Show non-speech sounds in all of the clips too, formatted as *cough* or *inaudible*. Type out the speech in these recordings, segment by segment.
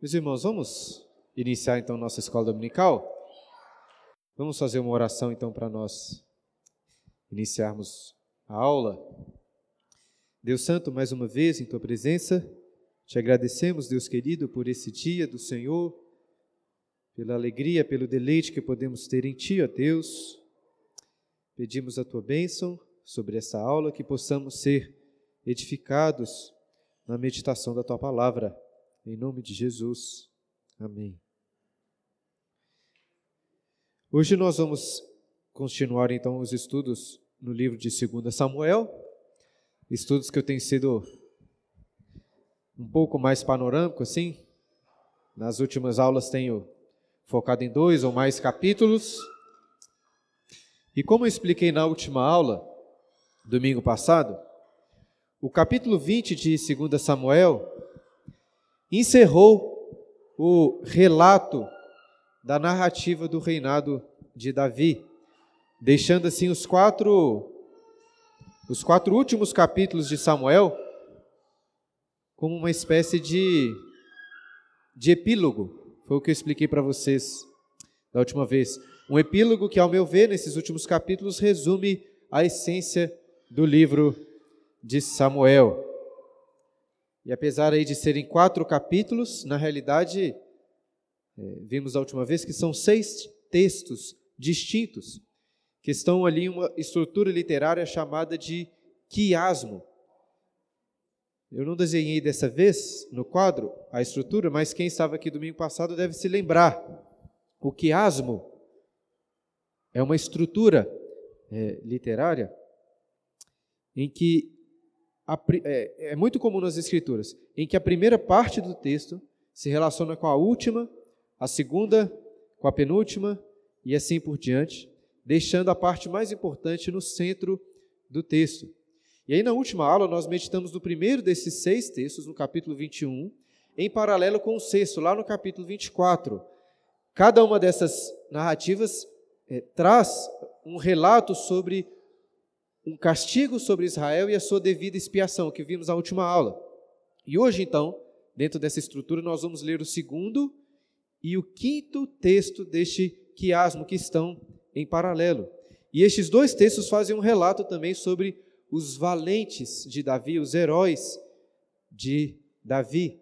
Meus irmãos, vamos iniciar então nossa escola dominical? Vamos fazer uma oração então para nós iniciarmos a aula. Deus Santo, mais uma vez em tua presença, te agradecemos, Deus querido, por esse dia do Senhor, pela alegria, pelo deleite que podemos ter em ti, ó Deus. Pedimos a tua bênção sobre essa aula, que possamos ser edificados na meditação da tua palavra. Em nome de Jesus. Amém. Hoje nós vamos continuar então os estudos no livro de 2 Samuel, estudos que eu tenho sido um pouco mais panorâmico assim. Nas últimas aulas tenho focado em dois ou mais capítulos. E como eu expliquei na última aula, domingo passado, o capítulo 20 de 2 Samuel encerrou o relato da narrativa do reinado de Davi, deixando assim os quatro os quatro últimos capítulos de Samuel como uma espécie de de epílogo. Foi o que eu expliquei para vocês da última vez. Um epílogo que, ao meu ver, nesses últimos capítulos resume a essência do livro de Samuel. E apesar aí de serem quatro capítulos, na realidade, é, vimos a última vez que são seis textos distintos, que estão ali em uma estrutura literária chamada de quiasmo. Eu não desenhei dessa vez no quadro a estrutura, mas quem estava aqui domingo passado deve se lembrar. O quiasmo é uma estrutura é, literária em que a, é, é muito comum nas Escrituras, em que a primeira parte do texto se relaciona com a última, a segunda com a penúltima e assim por diante, deixando a parte mais importante no centro do texto. E aí, na última aula, nós meditamos no primeiro desses seis textos, no capítulo 21, em paralelo com o sexto, lá no capítulo 24. Cada uma dessas narrativas é, traz um relato sobre um castigo sobre Israel e a sua devida expiação, que vimos na última aula. E hoje, então, dentro dessa estrutura, nós vamos ler o segundo e o quinto texto deste quiasmo que estão em paralelo. E estes dois textos fazem um relato também sobre os valentes de Davi, os heróis de Davi.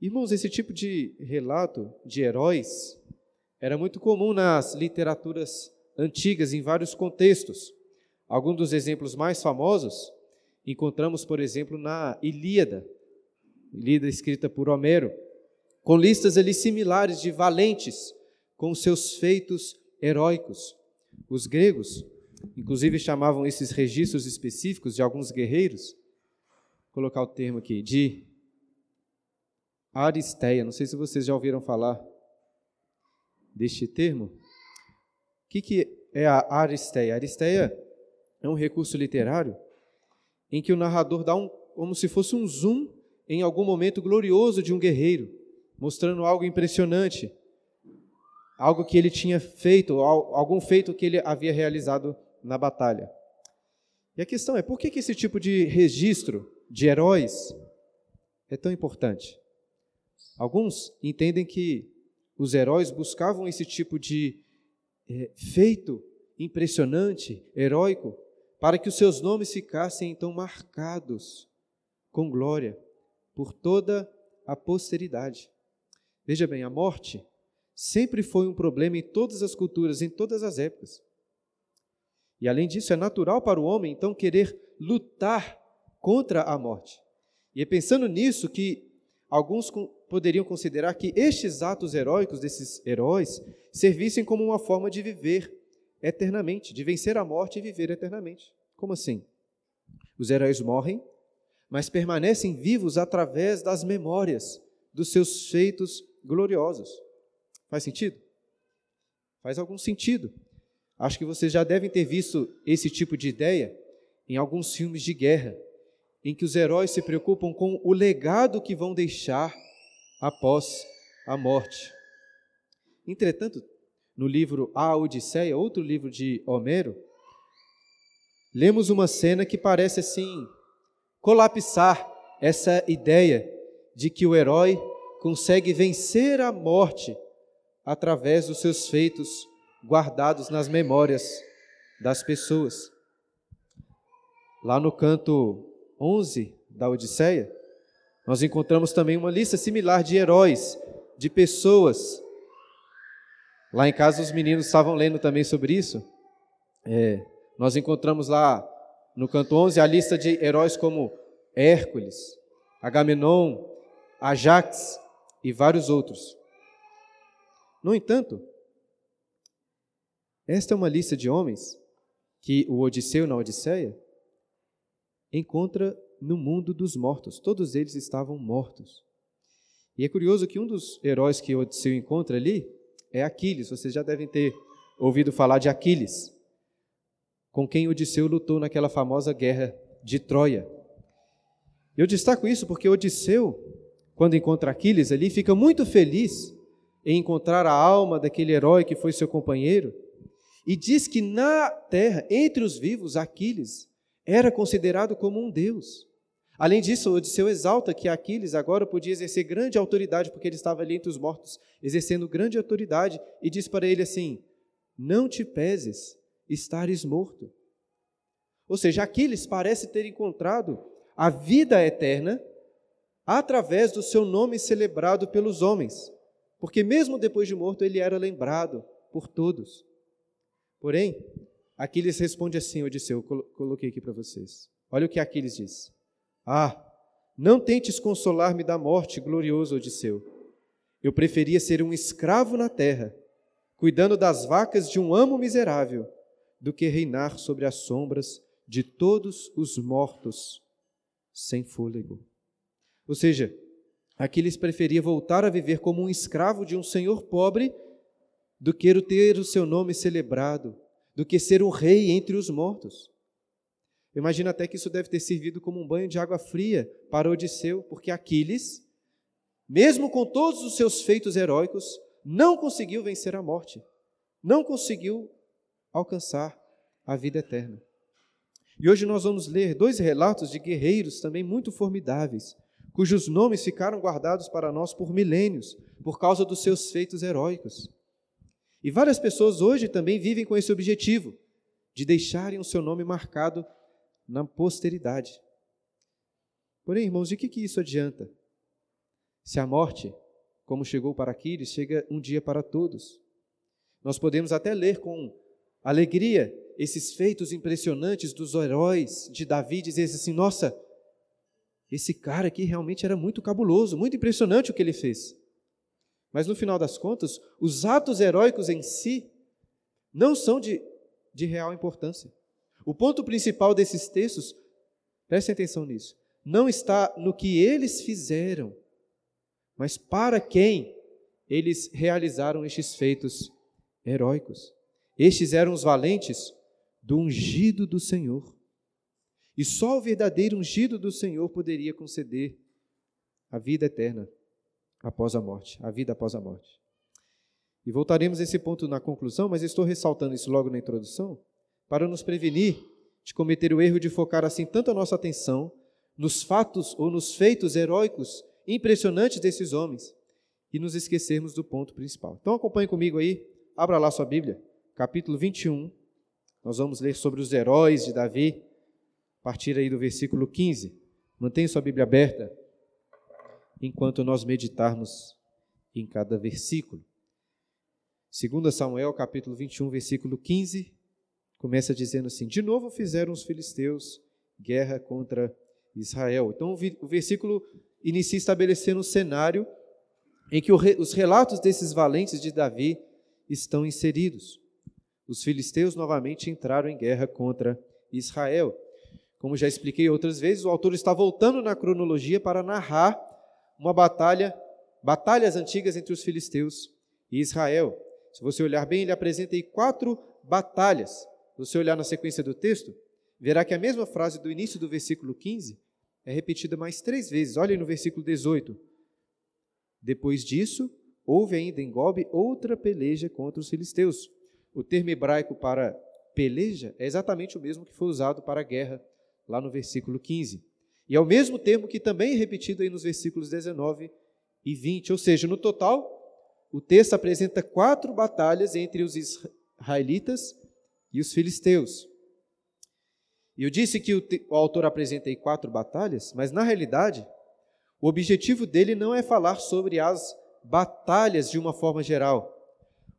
Irmãos, esse tipo de relato de heróis era muito comum nas literaturas antigas, em vários contextos. Alguns dos exemplos mais famosos encontramos, por exemplo, na Ilíada, Ilíada escrita por Homero, com listas ali similares de valentes com seus feitos heróicos. Os gregos, inclusive, chamavam esses registros específicos de alguns guerreiros, vou colocar o termo aqui, de aristeia. Não sei se vocês já ouviram falar deste termo. O que, é a aristeia? A aristeia é um recurso literário em que o narrador dá um, como se fosse um zoom em algum momento glorioso de um guerreiro, mostrando algo impressionante, algo que ele tinha feito, algum feito que ele havia realizado na batalha. E a questão é, por que, esse tipo de registro de heróis é tão importante? Alguns entendem que os heróis buscavam esse tipo de é, feito impressionante, heróico, para que os seus nomes ficassem então marcados com glória por toda a posteridade. Veja bem, a morte sempre foi um problema em todas as culturas, em todas as épocas. E além disso, é natural para o homem então querer lutar contra a morte. E é pensando nisso que alguns poderiam considerar que estes atos heróicos desses heróis servissem como uma forma de viver eternamente, de vencer a morte e viver eternamente. Como assim? Os heróis morrem, mas permanecem vivos através das memórias dos seus feitos gloriosos. Faz sentido? Faz algum sentido. Acho que vocês já devem ter visto esse tipo de ideia em alguns filmes de guerra, em que os heróis se preocupam com o legado que vão deixar após a morte. Entretanto, no livro A Odisseia, outro livro de Homero, lemos uma cena que parece assim colapsar essa ideia de que o herói consegue vencer a morte através dos seus feitos guardados nas memórias das pessoas. Lá no canto 11 da Odisseia, nós encontramos também uma lista similar de heróis, de pessoas. Lá em casa os meninos estavam lendo também sobre isso. É, nós encontramos lá no canto 11 a lista de heróis como Hércules, Agamenon, Ajax e vários outros. No entanto, esta é uma lista de homens que o Odisseu na Odisseia encontra no mundo dos mortos. Todos eles estavam mortos. E é curioso que um dos heróis que Odisseu encontra ali é Aquiles. Vocês já devem ter ouvido falar de Aquiles, com quem Odisseu lutou naquela famosa guerra de Troia. Eu destaco isso porque Odisseu, quando encontra Aquiles ali, fica muito feliz em encontrar a alma daquele herói que foi seu companheiro e diz que na terra, entre os vivos, Aquiles era considerado como um deus. Além disso, Odisseu exalta que Aquiles agora podia exercer grande autoridade, porque ele estava ali entre os mortos, exercendo grande autoridade, e diz para ele assim: Não te peses estares morto. Ou seja, Aquiles parece ter encontrado a vida eterna através do seu nome celebrado pelos homens, porque mesmo depois de morto ele era lembrado por todos. Porém, Aquiles responde assim, Odisseu, eu coloquei aqui para vocês. Olha o que Aquiles diz. Ah, não tentes consolar-me da morte, glorioso Odisseu. Eu preferia ser um escravo na terra, cuidando das vacas de um amo miserável, do que reinar sobre as sombras de todos os mortos sem fôlego. Ou seja, Aquiles preferia voltar a viver como um escravo de um senhor pobre do que ter o seu nome celebrado, do que ser um rei entre os mortos. Imagina até que isso deve ter servido como um banho de água fria para Odisseu, porque Aquiles, mesmo com todos os seus feitos heróicos, não conseguiu vencer a morte, não conseguiu alcançar a vida eterna. E hoje nós vamos ler dois relatos de guerreiros também muito formidáveis, cujos nomes ficaram guardados para nós por milênios, por causa dos seus feitos heróicos. E várias pessoas hoje também vivem com esse objetivo, de deixarem o seu nome marcado na posteridade. Porém, irmãos, de que, que isso adianta? Se a morte, como chegou para Aquiles, chega um dia para todos. Nós podemos até ler com alegria esses feitos impressionantes dos heróis de Davi, dizer assim: nossa, esse cara aqui realmente era muito cabuloso, muito impressionante o que ele fez. Mas no final das contas, os atos heróicos em si não são de, de real importância. O ponto principal desses textos, prestem atenção nisso, não está no que eles fizeram, mas para quem eles realizaram estes feitos heróicos. Estes eram os valentes do ungido do Senhor. E só o verdadeiro ungido do Senhor poderia conceder a vida eterna após a morte, a vida após a morte. E voltaremos a esse ponto na conclusão, mas estou ressaltando isso logo na introdução, para nos prevenir de cometer o erro de focar assim tanto a nossa atenção nos fatos ou nos feitos heróicos impressionantes desses homens e nos esquecermos do ponto principal. Então acompanhe comigo aí, abra lá sua Bíblia, capítulo 21. Nós vamos ler sobre os heróis de Davi, a partir aí do versículo 15. Mantenha sua Bíblia aberta enquanto nós meditarmos em cada versículo. 2 Samuel, capítulo 21, versículo 15, começa dizendo assim: De novo fizeram os filisteus guerra contra Israel. Então o versículo inicia estabelecendo um cenário em que os relatos desses valentes de Davi estão inseridos. Os filisteus novamente entraram em guerra contra Israel. Como já expliquei outras vezes, o autor está voltando na cronologia para narrar uma batalha, batalhas antigas entre os filisteus e Israel. Se você olhar bem, ele apresenta aí quatro batalhas. Você olhar na sequência do texto, verá que a mesma frase do início do versículo 15 é repetida mais três vezes. Olha no versículo 18. Depois disso, houve ainda em Gobe outra peleja contra os filisteus. O termo hebraico para peleja é exatamente o mesmo que foi usado para guerra, lá no versículo 15. E é o mesmo termo que também é repetido aí nos versículos 19 e 20. Ou seja, no total, o texto apresenta quatro batalhas entre os israelitas e os filisteus. E eu disse que o, o autor apresenta aí quatro batalhas, mas na realidade, o objetivo dele não é falar sobre as batalhas de uma forma geral.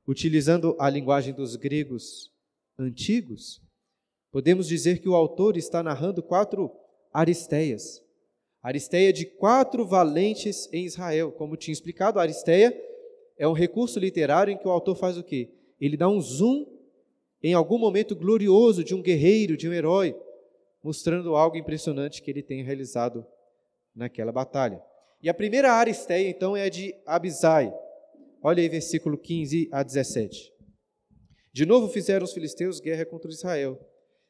Utilizando a linguagem dos gregos antigos, podemos dizer que o autor está narrando quatro aristeias. Aristeia de quatro valentes em Israel. Como tinha explicado, aristeia é um recurso literário em que o autor faz o quê? Ele dá um zoom em algum momento glorioso de um guerreiro, de um herói, mostrando algo impressionante que ele tem realizado naquela batalha. E a primeira aristeia, então, é a de Abisai. Olha aí, versículo 15 a 17. De novo fizeram os filisteus guerra contra Israel.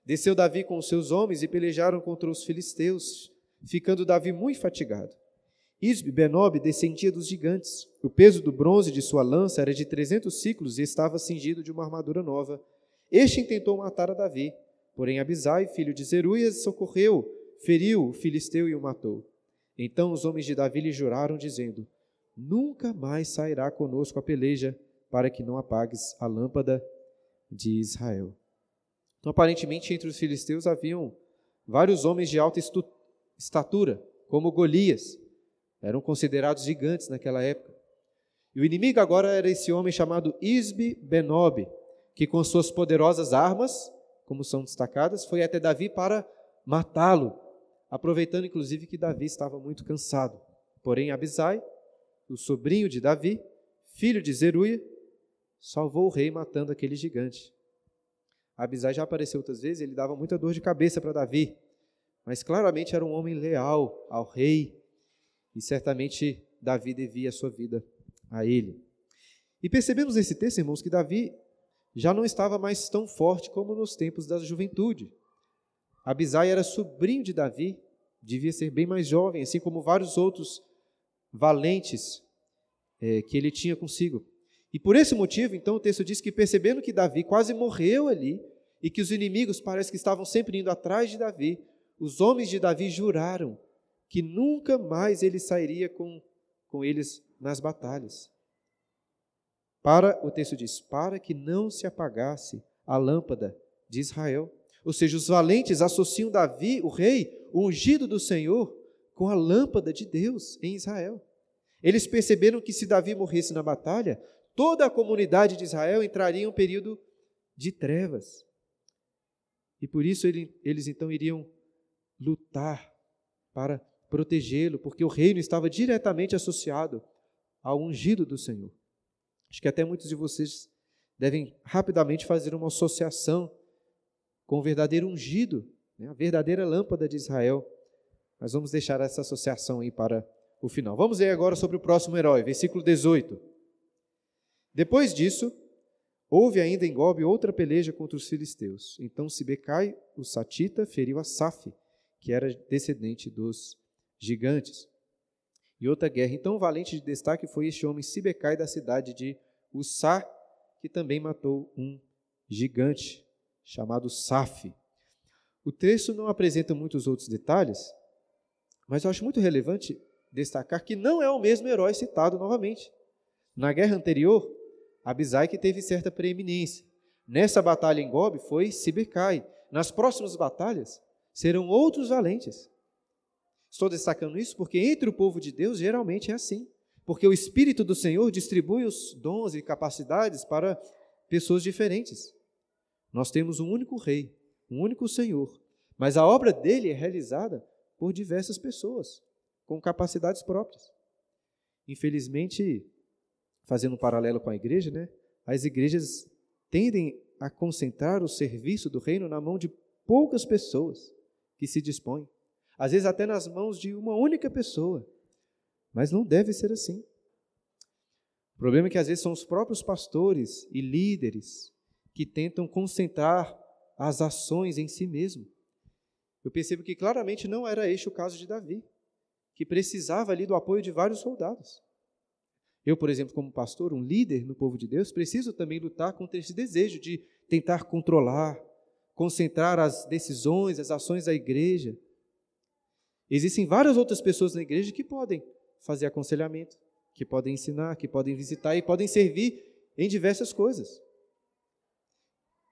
Desceu Davi com os seus homens e pelejaram contra os filisteus, ficando Davi muito fatigado. Isbe Benob descendia dos gigantes. O peso do bronze de sua lança era de trezentos ciclos e estava cingido de uma armadura nova. Este intentou matar a Davi, porém Abisai, filho de Zeruias, socorreu, feriu o filisteu e o matou. Então os homens de Davi lhe juraram, dizendo: Nunca mais sairá conosco a peleja, para que não apagues a lâmpada de Israel. Então, aparentemente, entre os filisteus haviam vários homens de alta estatura, como Golias. Eram considerados gigantes naquela época. E o inimigo agora era esse homem chamado Isbe Benob, que com suas poderosas armas, como são destacadas, foi até Davi para matá-lo, aproveitando inclusive que Davi estava muito cansado. Porém, Abisai, o sobrinho de Davi, filho de Zeruia, salvou o rei matando aquele gigante. Abisai já apareceu outras vezes, ele dava muita dor de cabeça para Davi, mas claramente era um homem leal ao rei, e certamente Davi devia a sua vida a ele. E percebemos nesse texto, irmãos, que Davi já não estava mais tão forte como nos tempos da juventude. Abisai era sobrinho de Davi, devia ser bem mais jovem, assim como vários outros valentes é, que ele tinha consigo. E por esse motivo, então, o texto diz que percebendo que Davi quase morreu ali e que os inimigos parece que estavam sempre indo atrás de Davi, os homens de Davi juraram que nunca mais ele sairia com, com eles nas batalhas. Para, o texto diz, para que não se apagasse a lâmpada de Israel. Ou seja, os valentes associam Davi, o rei, o ungido do Senhor, com a lâmpada de Deus em Israel. Eles perceberam que se Davi morresse na batalha, toda a comunidade de Israel entraria em um período de trevas. E por isso ele, eles então iriam lutar para protegê-lo, porque o reino estava diretamente associado ao ungido do Senhor. Acho que até muitos de vocês devem rapidamente fazer uma associação com o verdadeiro ungido, né, a verdadeira lâmpada de Israel. Mas vamos deixar essa associação aí para o final. Vamos ver agora sobre o próximo herói, versículo 18. Depois disso, houve ainda em Gobe outra peleja contra os filisteus. Então Sibecai, o Satita, feriu a Saf, que era descendente dos gigantes. E outra guerra. Então, valente de destaque foi este homem Sibecai da cidade de Ussá, que também matou um gigante chamado Saf. O texto não apresenta muitos outros detalhes, mas eu acho muito relevante destacar que não é o mesmo herói citado novamente. Na guerra anterior, Abisai que teve certa preeminência. Nessa batalha em Gob foi Sibecai. Nas próximas batalhas serão outros valentes. Estou destacando isso porque entre o povo de Deus geralmente é assim. Porque o Espírito do Senhor distribui os dons e capacidades para pessoas diferentes. Nós temos um único Rei, um único Senhor, mas a obra dele é realizada por diversas pessoas, com capacidades próprias. Infelizmente, fazendo um paralelo com a igreja, né? As igrejas tendem a concentrar o serviço do reino na mão de poucas pessoas que se dispõem, às vezes até nas mãos de uma única pessoa. Mas não deve ser assim. O problema é que às vezes são os próprios pastores e líderes que tentam concentrar as ações em si mesmo. Eu percebo que claramente não era este o caso de Davi, que precisava ali do apoio de vários soldados. Eu, por exemplo, como pastor, um líder no povo de Deus, preciso também lutar contra esse desejo de tentar controlar, concentrar as decisões, as ações da igreja. Existem várias outras pessoas na igreja que podem fazer aconselhamento, que podem ensinar, que podem visitar e podem servir em diversas coisas.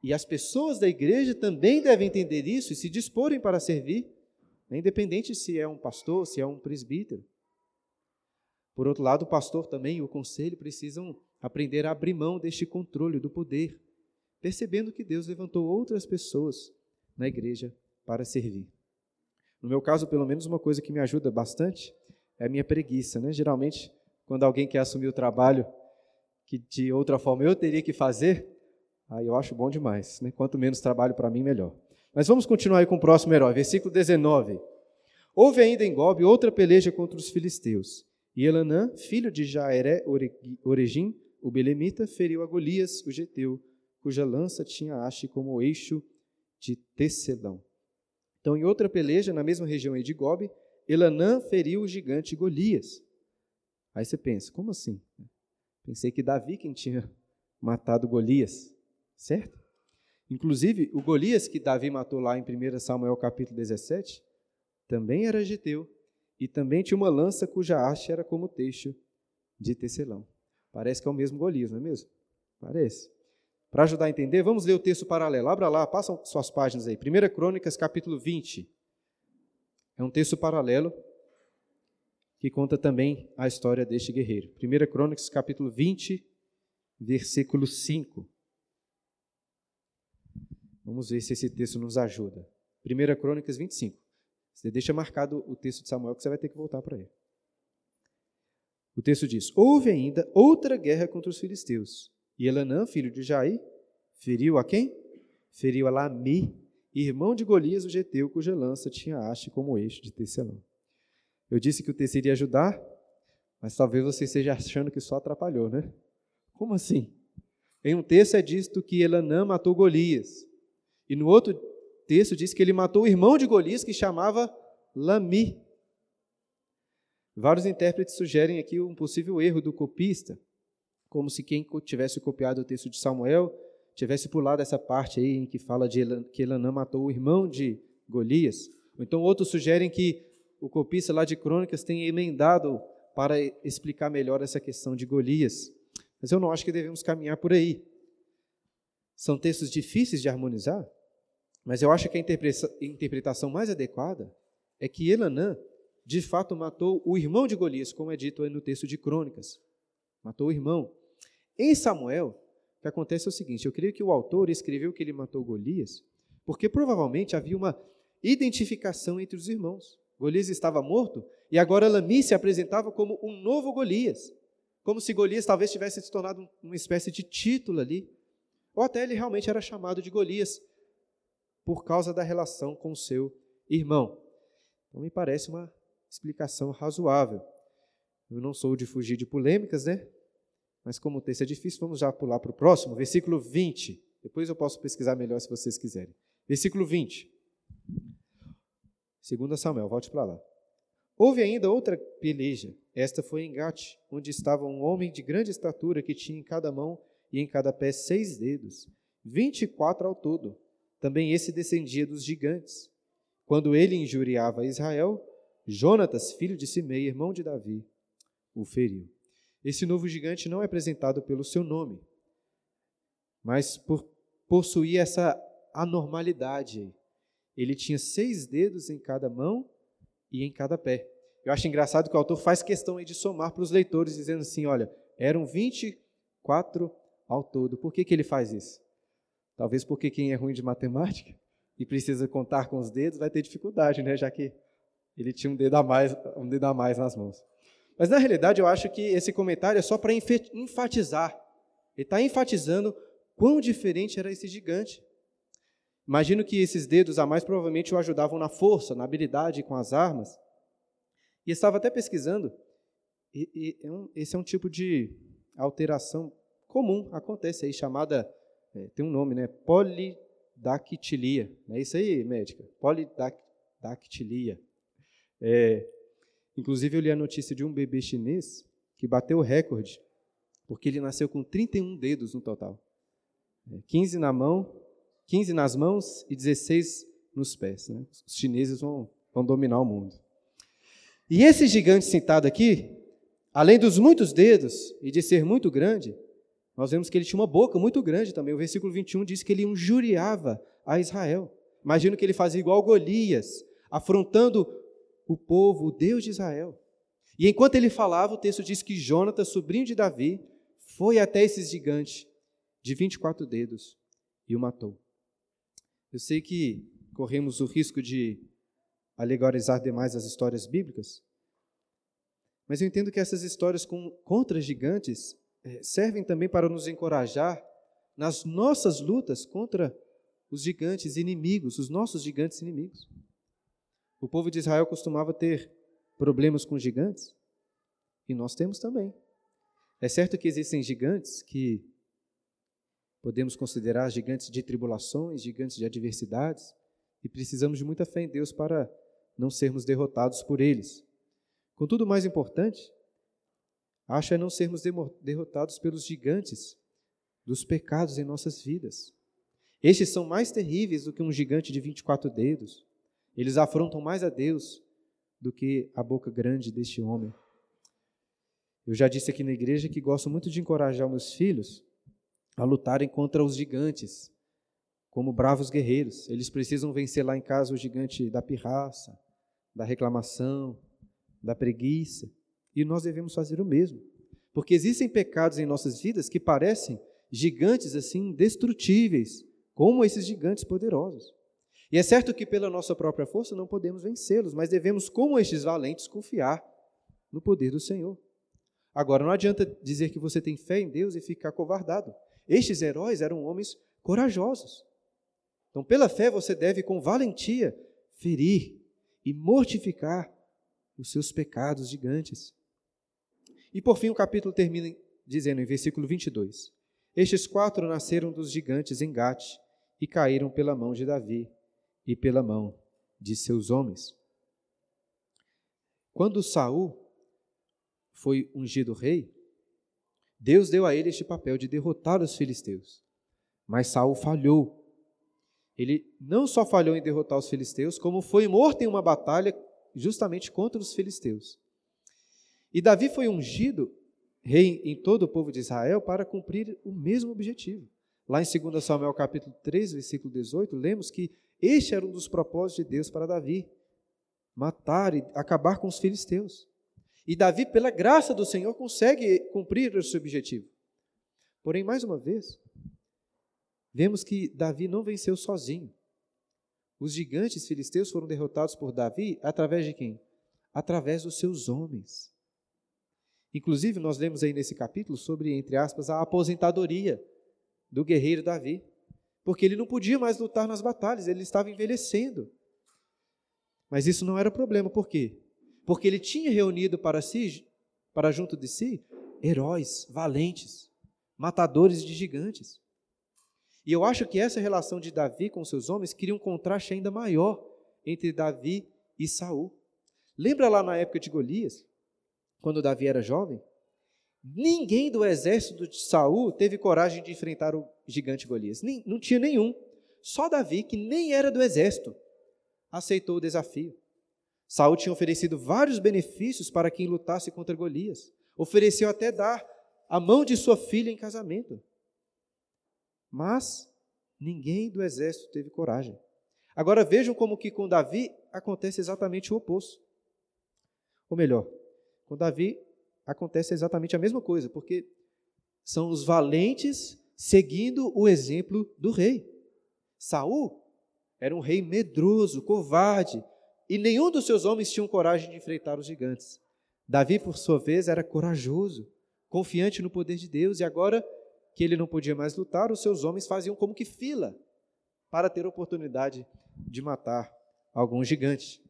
E as pessoas da igreja também devem entender isso e se disporem para servir, né, independente se é um pastor, se é um presbítero. Por outro lado, o pastor também e o conselho precisam aprender a abrir mão deste controle do poder, percebendo que Deus levantou outras pessoas na igreja para servir. No meu caso, pelo menos uma coisa que me ajuda bastante é a minha preguiça, né? Geralmente, quando alguém quer assumir o trabalho que de outra forma eu teria que fazer, aí eu acho bom demais, né? Quanto menos trabalho para mim, melhor. Mas vamos continuar aí com o próximo herói, versículo 19. Houve ainda em Gob outra peleja contra os filisteus. E Elanã, filho de Jaere Oregim, o belemita, feriu a Golias, o geteu, cuja lança tinha haste como eixo de tecelão. Então, em outra peleja, na mesma região de Gob, Elanã feriu o gigante Golias. Aí você pensa, como assim? Pensei que Davi quem tinha matado Golias, certo? Inclusive, o Golias que Davi matou lá em 1 Samuel capítulo 17, também era geteu, e também tinha uma lança cuja haste era como teixo de tecelão. Parece que é o mesmo Golias, não é mesmo? Parece. Para ajudar a entender, vamos ler o texto paralelo. Abra lá, passam suas páginas aí. 1 Crônicas, capítulo 20. É um texto paralelo que conta também a história deste guerreiro. 1 Crônicas, capítulo 20, versículo 5. Vamos ver se esse texto nos ajuda. 1 Crônicas 25. Você deixa marcado o texto de Samuel que você vai ter que voltar para ele. O texto diz: Houve ainda outra guerra contra os filisteus e Elanã, filho de Jair, feriu a quem? Feriu a Lami, irmão de Golias, o geteu, cuja lança tinha haste como eixo de tecelão. Eu disse que o texto iria ajudar, mas talvez você esteja achando que só atrapalhou, né? Como assim? Em um texto é dito que Elanã matou Golias. E no outro texto diz que ele matou o irmão de Golias, que chamava Lami. Vários intérpretes sugerem aqui um possível erro do copista, como se quem tivesse copiado o texto de Samuel tivesse pulado essa parte aí em que fala de Elan, que Elanã matou o irmão de Golias. Então outros sugerem que o copista lá de Crônicas tenha emendado para explicar melhor essa questão de Golias. Mas eu não acho que devemos caminhar por aí. São textos difíceis de harmonizar, mas eu acho que a interpretação mais adequada é que Elanã, de fato, matou o irmão de Golias, como é dito aí no texto de Crônicas. Matou o irmão. Em Samuel, o que acontece é o seguinte: eu creio que o autor escreveu que ele matou Golias, porque provavelmente havia uma identificação entre os irmãos. Golias estava morto e agora Lami se apresentava como um novo Golias, como se Golias talvez tivesse se tornado uma espécie de título ali, ou até ele realmente era chamado de Golias por causa da relação com seu irmão. Então me parece uma explicação razoável. Eu não sou de fugir de polêmicas, né? Mas como o texto é difícil, vamos já pular para o próximo, versículo 20. Depois eu posso pesquisar melhor se vocês quiserem. Versículo 20. 2 Samuel, volte para lá. Houve ainda outra peleja. Esta foi em Gate, onde estava um homem de grande estatura que tinha em cada mão e em cada pé seis dedos, vinte e quatro ao todo. Também esse descendia dos gigantes. Quando ele injuriava Israel, Jonatas, filho de Simei, irmão de Davi, o feriu. Esse novo gigante não é apresentado pelo seu nome, mas por possuir essa anormalidade. Ele tinha seis dedos em cada mão e em cada pé. Eu acho engraçado que o autor faz questão de somar para os leitores, dizendo assim: olha, eram 24 ao todo. Por que, que ele faz isso? Talvez porque quem é ruim de matemática e precisa contar com os dedos vai ter dificuldade, né? Já que ele tinha um dedo a mais, um dedo a mais nas mãos. Mas na realidade eu acho que esse comentário é só para enfatizar. Ele está enfatizando quão diferente era esse gigante. Imagino que esses dedos a mais provavelmente o ajudavam na força, na habilidade com as armas. E estava até pesquisando, e, e é um, esse é um tipo de alteração comum, acontece aí, chamada, é, tem um nome, né? Polidactilia. Não é isso aí, médica? Polidactilia. É, Inclusive, eu li a notícia de um bebê chinês que bateu o recorde, porque ele nasceu com 31 dedos no total. 15 é, na mão, 15 nas mãos e 16 nos pés. Né? Os chineses vão, vão dominar o mundo. E esse gigante citado aqui, Além dos muitos dedos e de ser muito grande, nós vemos que ele tinha uma boca muito grande também. O versículo 21 diz que ele injuriava a Israel. Imagino que ele fazia igual Golias, afrontando o povo, o Deus de Israel. E enquanto ele falava, o texto diz que Jonatas, sobrinho de Davi, foi até esse gigante de 24 dedos e o matou. Eu sei que corremos o risco de alegorizar demais as histórias bíblicas, mas eu entendo que essas histórias contra gigantes é, servem também para nos encorajar nas nossas lutas contra os gigantes inimigos, os nossos gigantes inimigos. O povo de Israel costumava ter problemas com gigantes e nós temos também. É certo que existem gigantes que podemos considerar gigantes de tribulações, gigantes de adversidades, e precisamos de muita fé em Deus para não sermos derrotados por eles. Contudo, mais importante, acho é não sermos derrotados pelos gigantes dos pecados em nossas vidas. Estes são mais terríveis do que um gigante de 24 dedos. Eles afrontam mais a Deus do que a boca grande deste homem. Eu já disse aqui na igreja que gosto muito de encorajar meus filhos a lutarem contra os gigantes, como bravos guerreiros. Eles precisam vencer lá em casa o gigante da pirraça, da reclamação, da preguiça, e nós devemos fazer o mesmo. Porque existem pecados em nossas vidas que parecem gigantes assim indestrutíveis, como esses gigantes poderosos. E é certo que pela nossa própria força não podemos vencê-los, mas devemos, como estes valentes, confiar no poder do Senhor. Agora, não adianta dizer que você tem fé em Deus e ficar covardado. Estes heróis eram homens corajosos. Então, pela fé, você deve, com valentia, ferir e mortificar os seus pecados gigantes. E por fim, o capítulo termina dizendo em versículo 22: Estes quatro nasceram dos gigantes em Gate e caíram pela mão de Davi e pela mão de seus homens. Quando Saul foi ungido rei, Deus deu a ele este papel de derrotar os filisteus. Mas Saul falhou. Ele não só falhou em derrotar os filisteus, como foi morto em uma batalha justamente contra os filisteus. E Davi foi ungido rei em todo o povo de Israel para cumprir o mesmo objetivo. Lá em 2 Samuel capítulo 3, versículo 18, lemos que este era um dos propósitos de Deus para Davi, matar e acabar com os filisteus. E Davi, pela graça do Senhor, consegue cumprir esse objetivo. Porém, mais uma vez, vemos que Davi não venceu sozinho. Os gigantes filisteus foram derrotados por Davi através de quem? Através dos seus homens. Inclusive, nós lemos aí nesse capítulo sobre, entre aspas, a aposentadoria do guerreiro Davi. Porque ele não podia mais lutar nas batalhas, ele estava envelhecendo. Mas isso não era problema, por quê? Porque ele tinha reunido para si, para junto de si, heróis valentes, matadores de gigantes. E eu acho que essa relação de Davi com seus homens cria um contraste ainda maior entre Davi e Saul. Lembra lá na época de Golias, quando Davi era jovem? Ninguém do exército de Saul teve coragem de enfrentar o gigante Golias. Nem, não tinha nenhum. Só Davi, que nem era do exército, aceitou o desafio. Saul tinha oferecido vários benefícios para quem lutasse contra Golias. Ofereceu até dar a mão de sua filha em casamento. Mas ninguém do exército teve coragem. Agora vejam como que com Davi acontece exatamente o oposto. Ou melhor, com Davi acontece exatamente a mesma coisa, porque são os valentes seguindo o exemplo do rei. Saul era um rei medroso, covarde, e nenhum dos seus homens tinha coragem de enfrentar os gigantes. Davi, por sua vez, era corajoso, confiante no poder de Deus, e agora que ele não podia mais lutar, os seus homens faziam como que fila para ter oportunidade de matar algum gigante.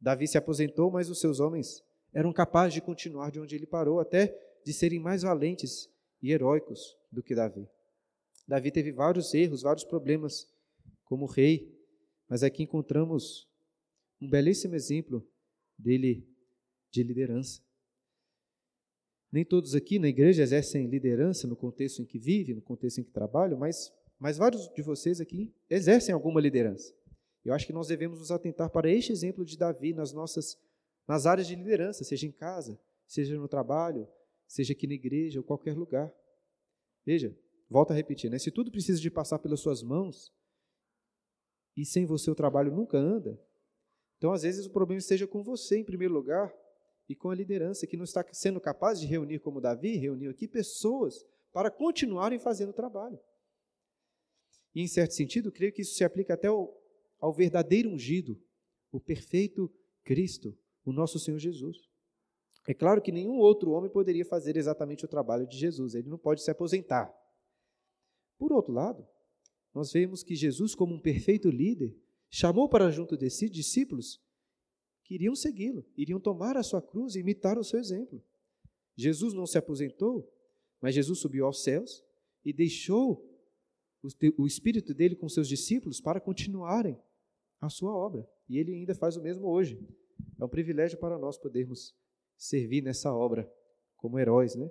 Davi se aposentou, mas os seus homens eram capazes de continuar de onde ele parou, até de serem mais valentes e heróicos do que Davi. Davi teve vários erros, vários problemas como rei, mas aqui encontramos um belíssimo exemplo dele de liderança. Nem todos aqui na igreja exercem liderança no contexto em que vivem, no contexto em que trabalham, mas, mas vários de vocês aqui exercem alguma liderança. Eu acho que nós devemos nos atentar para este exemplo de Davi nas nossas nas áreas de liderança, seja em casa, seja no trabalho, seja aqui na igreja ou qualquer lugar. Veja, volto a repetir, né? Se tudo precisa de passar pelas suas mãos e sem você o trabalho nunca anda, então às vezes o problema esteja com você em primeiro lugar e com a liderança que não está sendo capaz de reunir como Davi reuniu aqui pessoas para continuarem fazendo o trabalho. E em certo sentido, creio que isso se aplica até ao, ao verdadeiro ungido, o perfeito Cristo, o nosso Senhor Jesus. É claro que nenhum outro homem poderia fazer exatamente o trabalho de Jesus, ele não pode se aposentar. Por outro lado, nós vemos que Jesus, como um perfeito líder, chamou para junto de si discípulos que iriam segui-lo, iriam tomar a sua cruz e imitar o seu exemplo. Jesus não se aposentou, mas Jesus subiu aos céus e deixou o Espírito dele com seus discípulos para continuarem a sua obra. E ele ainda faz o mesmo hoje. É um privilégio para nós podermos servir nessa obra como heróis, né?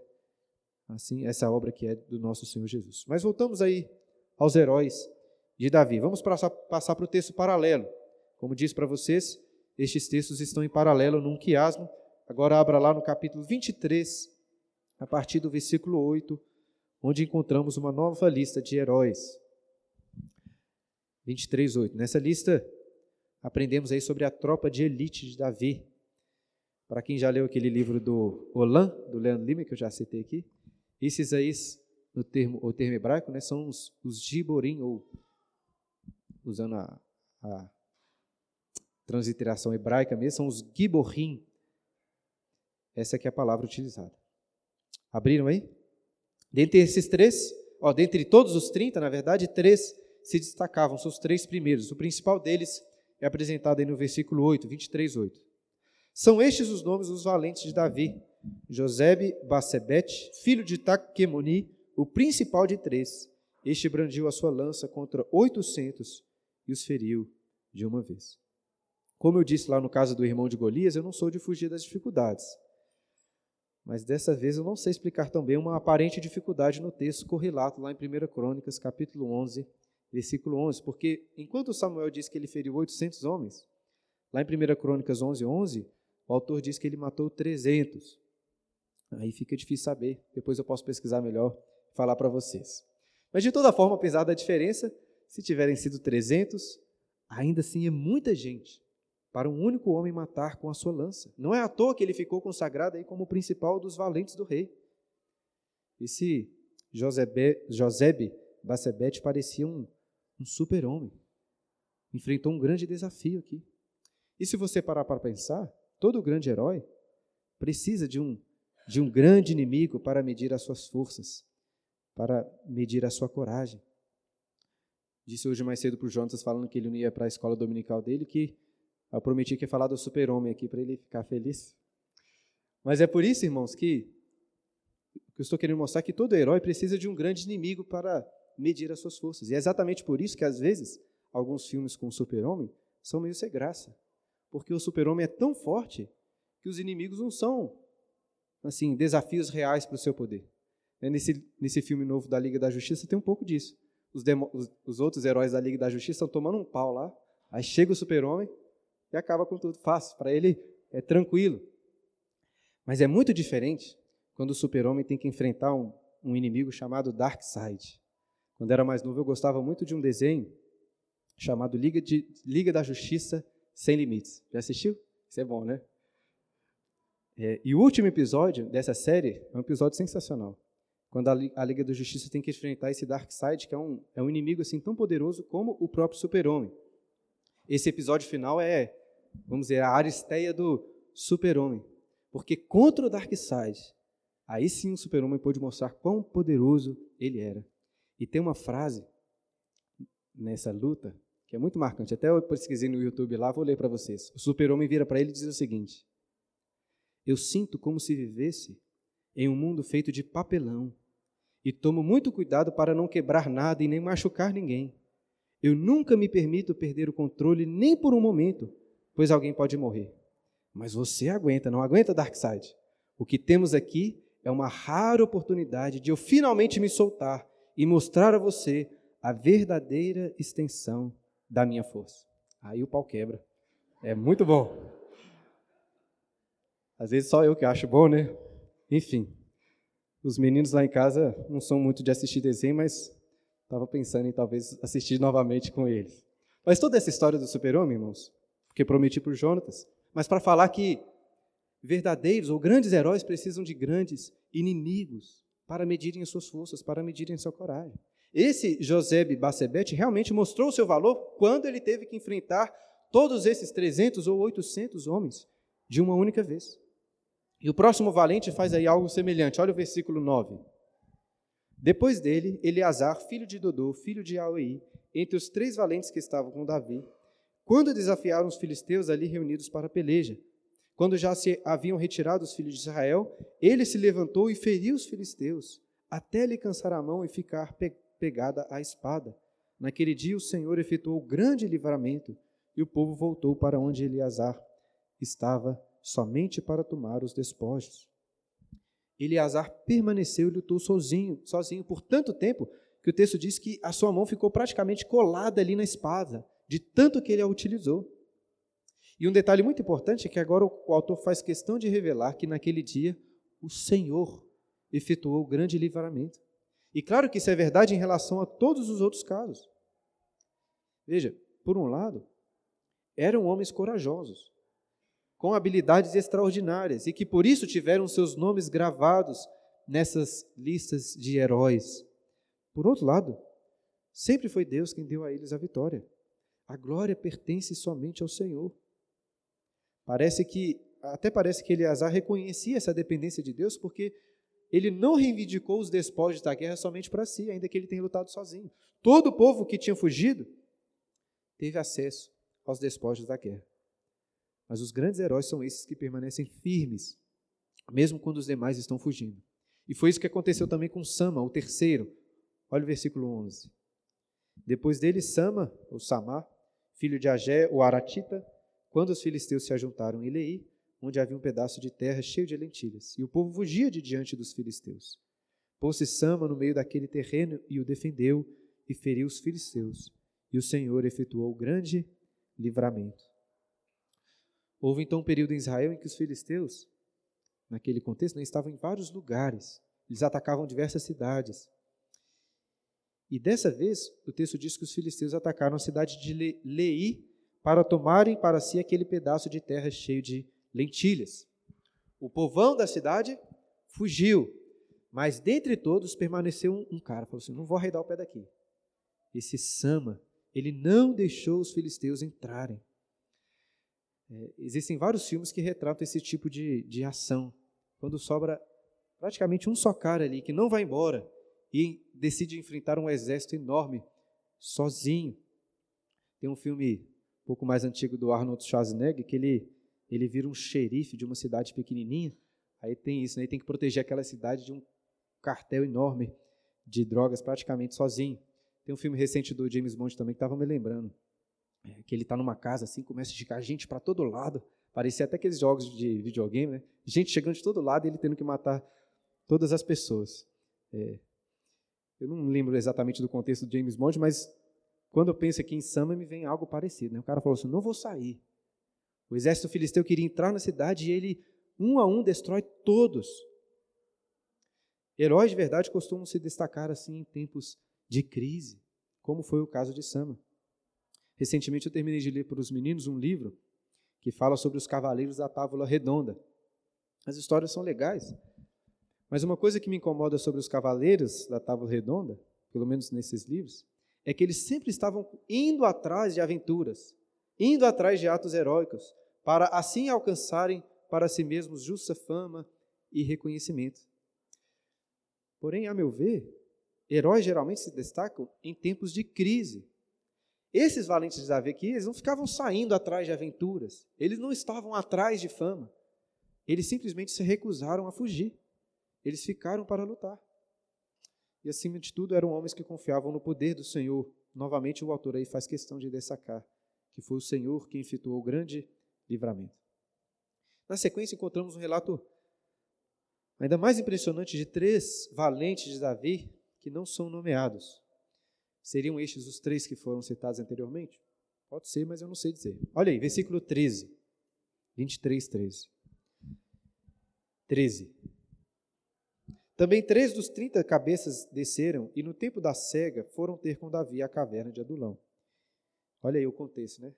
Assim, essa obra que é do nosso Senhor Jesus. Mas voltamos aí aos heróis de Davi. Vamos passar, passar para o texto paralelo. Como disse para vocês, estes textos estão em paralelo num quiasmo. Agora abra lá no capítulo 23, a partir do versículo 8, onde encontramos uma nova lista de heróis. 23, 8. Nessa lista, aprendemos aí sobre a tropa de elite de Davi. Para quem já leu aquele livro do Olan, do Leandro Lima, que eu já citei aqui, esses aí, no termo, o termo hebraico, né, são os, os giborim, ou usando a, a transliteração hebraica mesmo, são os giborim. Essa aqui é a palavra utilizada. Abriram aí? Dentre esses três, ó, dentre todos os 30, na verdade, três se destacavam, são os três primeiros. O principal deles é apresentado aí no versículo 8, 23, 8. São estes os nomes dos valentes de Davi: Josebe Basebete, filho de Taquemoni, o principal de três. Este brandiu a sua lança contra oitocentos e os feriu de uma vez. Como eu disse lá no caso do irmão de Golias, eu não sou de fugir das dificuldades. Mas dessa vez eu não sei explicar também uma aparente dificuldade no texto correlato lá em 1 Crônicas, capítulo 11, versículo 11, porque enquanto Samuel diz que ele feriu 800 homens, lá em 1 Crônicas 11, 11, o autor diz que ele matou 300. Aí fica difícil saber. Depois eu posso pesquisar melhor e falar para vocês. Mas de toda forma, apesar da diferença, se tiverem sido 300, ainda assim é muita gente para um único homem matar com a sua lança. Não é à toa que ele ficou consagrado aí como principal dos valentes do rei. Esse Josebe, Josebe Bacebete parecia um, um super-homem. Enfrentou um grande desafio aqui. E se você parar para pensar, Todo grande herói precisa de um, de um grande inimigo para medir as suas forças, para medir a sua coragem. Disse hoje mais cedo para o Jonas, falando que ele não ia para a escola dominical dele, que eu prometi que ia falar do super-homem aqui para ele ficar feliz. Mas é por isso, irmãos, que, eu estou querendo mostrar que todo herói precisa de um grande inimigo para medir as suas forças. E é exatamente por isso que, às vezes, alguns filmes com o super-homem são meio sem graça porque o super-homem é tão forte que os inimigos não são assim desafios reais para o seu poder. É, nesse, nesse filme novo da Liga da Justiça tem um pouco disso. Os, demo, os, os outros heróis da Liga da Justiça estão tomando um pau lá, aí chega o super-homem e acaba com tudo fácil. Para ele é tranquilo. Mas é muito diferente quando o super-homem tem que enfrentar um, um inimigo chamado Darkseid. Quando era mais novo, eu gostava muito de um desenho chamado Liga, de, Liga da Justiça sem Limites. Já assistiu? Isso é bom, né? É, e o último episódio dessa série é um episódio sensacional. Quando a, a Liga da Justiça tem que enfrentar esse Darkseid, que é um, é um inimigo assim tão poderoso como o próprio Super-Homem. Esse episódio final é, vamos dizer, a aristeia do Super-Homem. Porque contra o Darkseid, aí sim o Super-Homem pôde mostrar quão poderoso ele era. E tem uma frase nessa luta que é muito marcante. Até eu pesquisei no YouTube lá, vou ler para vocês. O super-homem vira para ele e diz o seguinte: Eu sinto como se vivesse em um mundo feito de papelão e tomo muito cuidado para não quebrar nada e nem machucar ninguém. Eu nunca me permito perder o controle nem por um momento, pois alguém pode morrer. Mas você aguenta, não aguenta, Darkseid? O que temos aqui é uma rara oportunidade de eu finalmente me soltar e mostrar a você a verdadeira extensão da minha força. Aí o pau quebra. É muito bom. Às vezes só eu que acho bom, né? Enfim, os meninos lá em casa não são muito de assistir desenho, mas estava pensando em talvez assistir novamente com eles. Mas toda essa história do super-homem, irmãos, porque prometi para o Jonatas, mas para falar que verdadeiros ou grandes heróis precisam de grandes inimigos para medirem as suas forças, para medirem sua coragem. Esse José Bacebete realmente mostrou o seu valor quando ele teve que enfrentar todos esses 300 ou 800 homens de uma única vez. E o próximo valente faz aí algo semelhante. Olha o versículo 9. Depois dele, Eleazar, filho de Dodô, filho de Auei, entre os três valentes que estavam com Davi, quando desafiaram os filisteus ali reunidos para a peleja. Quando já se haviam retirado os filhos de Israel, ele se levantou e feriu os filisteus, até lhe cansar a mão e ficar pe pegada à espada. Naquele dia o Senhor efetuou grande livramento, e o povo voltou para onde Eleazar estava, somente para tomar os despojos. Eleazar permaneceu e lutou sozinho, sozinho por tanto tempo que o texto diz que a sua mão ficou praticamente colada ali na espada, de tanto que ele a utilizou. E um detalhe muito importante é que agora o autor faz questão de revelar que naquele dia o Senhor efetuou o grande livramento. E claro que isso é verdade em relação a todos os outros casos. Veja, por um lado, eram homens corajosos, com habilidades extraordinárias e que por isso tiveram seus nomes gravados nessas listas de heróis. Por outro lado, sempre foi Deus quem deu a eles a vitória. A glória pertence somente ao Senhor. Parece que, até parece que Eleazar reconhecia essa dependência de Deus, porque ele não reivindicou os despojos da guerra somente para si, ainda que ele tenha lutado sozinho. Todo o povo que tinha fugido teve acesso aos despojos da guerra. Mas os grandes heróis são esses que permanecem firmes, mesmo quando os demais estão fugindo. E foi isso que aconteceu também com Sama, o terceiro, Olha o versículo 11. Depois dele, Sama, ou Samar, filho de Agé, o Aratita, quando os filisteus se ajuntaram em Lei, onde havia um pedaço de terra cheio de lentilhas, e o povo fugia de diante dos filisteus. Pôs-se Sama no meio daquele terreno e o defendeu e feriu os filisteus, e o Senhor efetuou grande livramento. Houve então um período em Israel em que os filisteus, naquele contexto, né, estavam em vários lugares. Eles atacavam diversas cidades. E dessa vez, o texto diz que os filisteus atacaram a cidade de Lei para tomarem para si aquele pedaço de terra cheio de lentilhas. O povão da cidade fugiu, mas dentre todos permaneceu um, cara, falou assim: não vou arredar o pé daqui. Esse Sama, ele não deixou os filisteus entrarem. É, existem vários filmes que retratam esse tipo de, de ação, quando sobra praticamente um só cara ali que não vai embora e decide enfrentar um exército enorme sozinho. Tem um filme um pouco mais antigo do Arnold Schwarzenegger que ele ele vira um xerife de uma cidade pequenininha. Aí tem isso, né? Ele tem que proteger aquela cidade de um cartel enorme de drogas praticamente sozinho. Tem um filme recente do James Bond também que estava me lembrando. É, que ele está numa casa assim, começa a chegar gente para todo lado. Parecia até aqueles jogos de videogame, né? Gente chegando de todo lado e ele tendo que matar todas as pessoas. É, eu não lembro exatamente do contexto do James Bond, mas quando eu penso aqui em Sama, me vem algo parecido. Né? O cara falou assim: não vou sair. O exército filisteu queria entrar na cidade e ele, um a um, destrói todos. Heróis de verdade costumam se destacar assim em tempos de crise, como foi o caso de Sama. Recentemente eu terminei de ler para os meninos um livro que fala sobre os cavaleiros da Távola Redonda. As histórias são legais, mas uma coisa que me incomoda sobre os cavaleiros da Tábua Redonda, pelo menos nesses livros, é que eles sempre estavam indo atrás de aventuras, indo atrás de atos heróicos, para assim alcançarem para si mesmos justa fama e reconhecimento. Porém, a meu ver, heróis geralmente se destacam em tempos de crise. Esses valentes de Davi aqui, eles não ficavam saindo atrás de aventuras, eles não estavam atrás de fama, eles simplesmente se recusaram a fugir. Eles ficaram para lutar. E acima de tudo, eram homens que confiavam no poder do Senhor. Novamente, o autor aí faz questão de destacar que foi o Senhor quem efetuou o grande livramento. Na sequência, encontramos um relato ainda mais impressionante de três valentes de Davi que não são nomeados. Seriam estes os três que foram citados anteriormente? Pode ser, mas eu não sei dizer. Olha aí, versículo 13, 23, 13. 13. Também três dos trinta cabeças desceram e no tempo da cega foram ter com Davi a caverna de Adulão. Olha aí o contexto, né?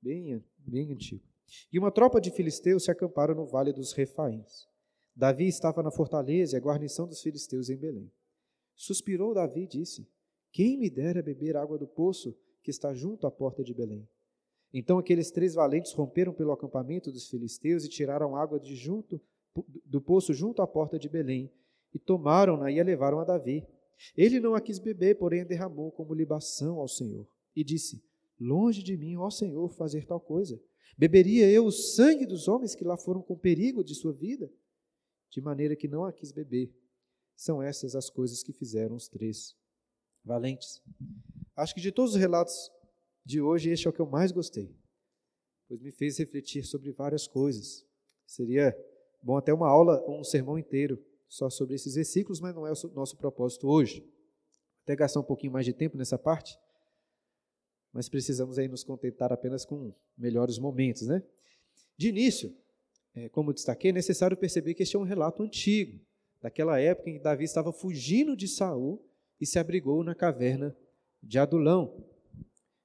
Bem, bem antigo. E uma tropa de filisteus se acamparam no vale dos Refaíns. Davi estava na fortaleza e a guarnição dos filisteus em Belém. Suspirou Davi e disse: Quem me dera beber água do poço que está junto à porta de Belém? Então aqueles três valentes romperam pelo acampamento dos filisteus e tiraram água de junto do poço junto à porta de Belém e tomaram-na e a levaram a Davi. Ele não a quis beber, porém a derramou como libação ao Senhor. E disse: Longe de mim, ó Senhor, fazer tal coisa. Beberia eu o sangue dos homens que lá foram com perigo de sua vida? De maneira que não a quis beber. São essas as coisas que fizeram os três valentes. Acho que de todos os relatos de hoje, este é o que eu mais gostei, pois me fez refletir sobre várias coisas. Seria bom até uma aula ou um sermão inteiro só sobre esses versículos, mas não é o nosso propósito hoje. Até gastar um pouquinho mais de tempo nessa parte, mas precisamos aí nos contentar apenas com melhores momentos, né? De início, é, como destaquei, é necessário perceber que este é um relato antigo, daquela época em que Davi estava fugindo de Saul e se abrigou na caverna de Adulão.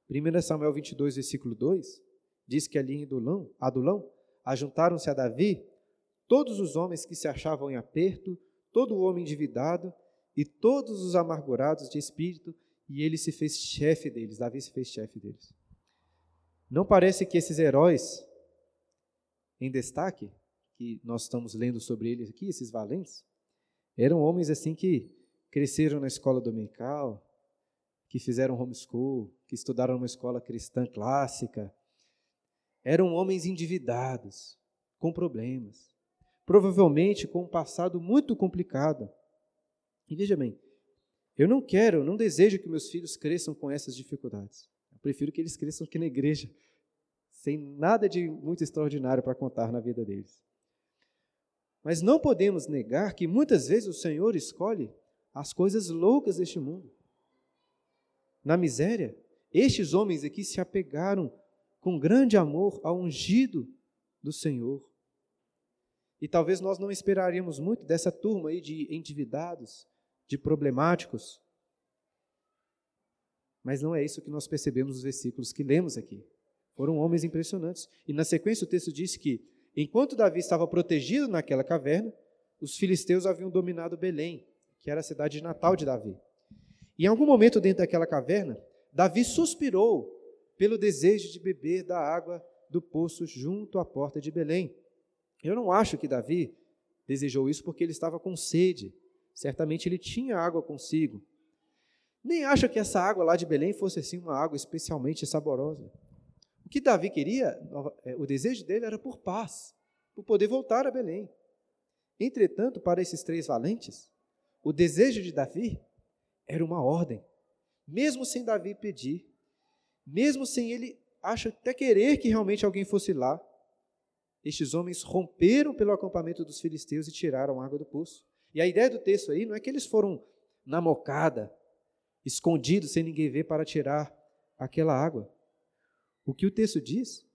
1 Samuel 22, versículo 2, diz que ali em Adulão, Adulão ajuntaram-se a Davi todos os homens que se achavam em aperto, todo o homem endividado e todos os amargurados de espírito, e ele se fez chefe deles, Davi se fez chefe deles. Não parece que esses heróis em destaque, que nós estamos lendo sobre eles aqui, esses valentes, eram homens assim que cresceram na escola dominical, que fizeram homeschool, que estudaram numa escola cristã clássica. Eram homens endividados, com problemas provavelmente com um passado muito complicado. E veja bem, eu não quero, não desejo que meus filhos cresçam com essas dificuldades. Eu prefiro que eles cresçam aqui na igreja, sem nada de muito extraordinário para contar na vida deles. Mas não podemos negar que muitas vezes o Senhor escolhe as coisas loucas deste mundo. Na miséria, estes homens aqui se apegaram com grande amor ao ungido do Senhor. E talvez nós não esperaríamos muito dessa turma aí de endividados, de problemáticos. Mas não é isso que nós percebemos nos versículos que lemos aqui. Foram homens impressionantes. E na sequência o texto diz que, enquanto Davi estava protegido naquela caverna, os filisteus haviam dominado Belém, que era a cidade natal de Davi. E em algum momento dentro daquela caverna, Davi suspirou pelo desejo de beber da água do poço junto à porta de Belém. Eu não acho que Davi desejou isso porque ele estava com sede. Certamente ele tinha água consigo. Nem acho que essa água lá de Belém fosse assim uma água especialmente saborosa. O que Davi queria, é, o desejo dele era por paz, por poder voltar a Belém. Entretanto, para esses três valentes, o desejo de Davi era uma ordem. Mesmo sem Davi pedir, mesmo sem ele acha até querer que realmente alguém fosse lá, estes homens romperam pelo acampamento dos filisteus e tiraram água do poço. E a ideia do texto aí não é que eles foram na mocada, escondidos sem ninguém ver para tirar aquela água. O que o texto diz,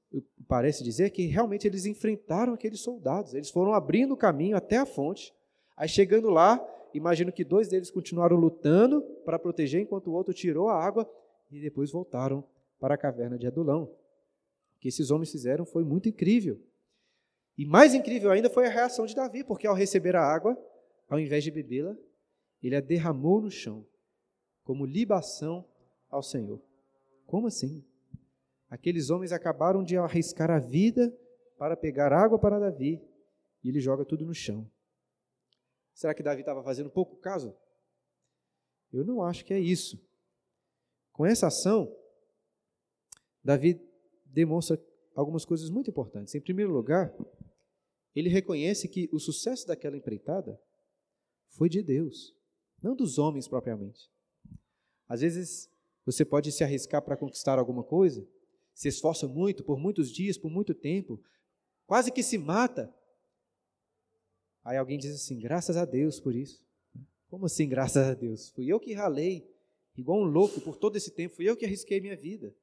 parece dizer, é que realmente eles enfrentaram aqueles soldados. Eles foram abrindo o caminho até a fonte. Aí chegando lá, imagino que dois deles continuaram lutando para proteger, enquanto o outro tirou a água e depois voltaram para a caverna de Adulão. O que esses homens fizeram foi muito incrível. E mais incrível ainda foi a reação de Davi, porque ao receber a água, ao invés de bebê-la, ele a derramou no chão, como libação ao Senhor. Como assim? Aqueles homens acabaram de arriscar a vida para pegar água para Davi e ele joga tudo no chão. Será que Davi estava fazendo pouco caso? Eu não acho que é isso. Com essa ação, Davi demonstra algumas coisas muito importantes. Em primeiro lugar, ele reconhece que o sucesso daquela empreitada foi de Deus, não dos homens propriamente. Às vezes, você pode se arriscar para conquistar alguma coisa, se esforça muito, por muitos dias, por muito tempo, quase que se mata. Aí alguém diz assim: graças a Deus por isso. Como assim, graças a Deus? Fui eu que ralei, igual um louco, por todo esse tempo, fui eu que arrisquei minha vida.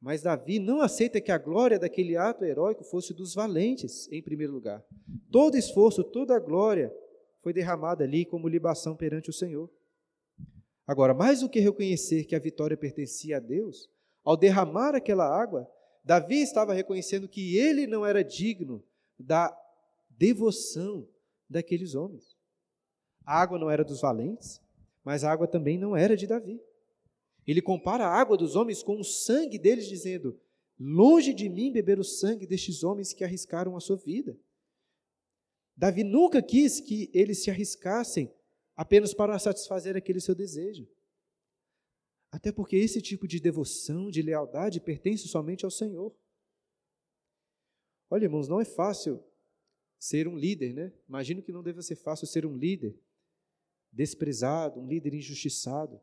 Mas Davi não aceita que a glória daquele ato heróico fosse dos valentes, em primeiro lugar. Todo esforço, toda a glória foi derramada ali como libação perante o Senhor. Agora, mais do que reconhecer que a vitória pertencia a Deus, ao derramar aquela água, Davi estava reconhecendo que ele não era digno da devoção daqueles homens. A água não era dos valentes, mas a água também não era de Davi. Ele compara a água dos homens com o sangue deles, dizendo: Longe de mim beber o sangue destes homens que arriscaram a sua vida. Davi nunca quis que eles se arriscassem apenas para satisfazer aquele seu desejo. Até porque esse tipo de devoção, de lealdade, pertence somente ao Senhor. Olha, irmãos, não é fácil ser um líder, né? Imagino que não deva ser fácil ser um líder desprezado, um líder injustiçado.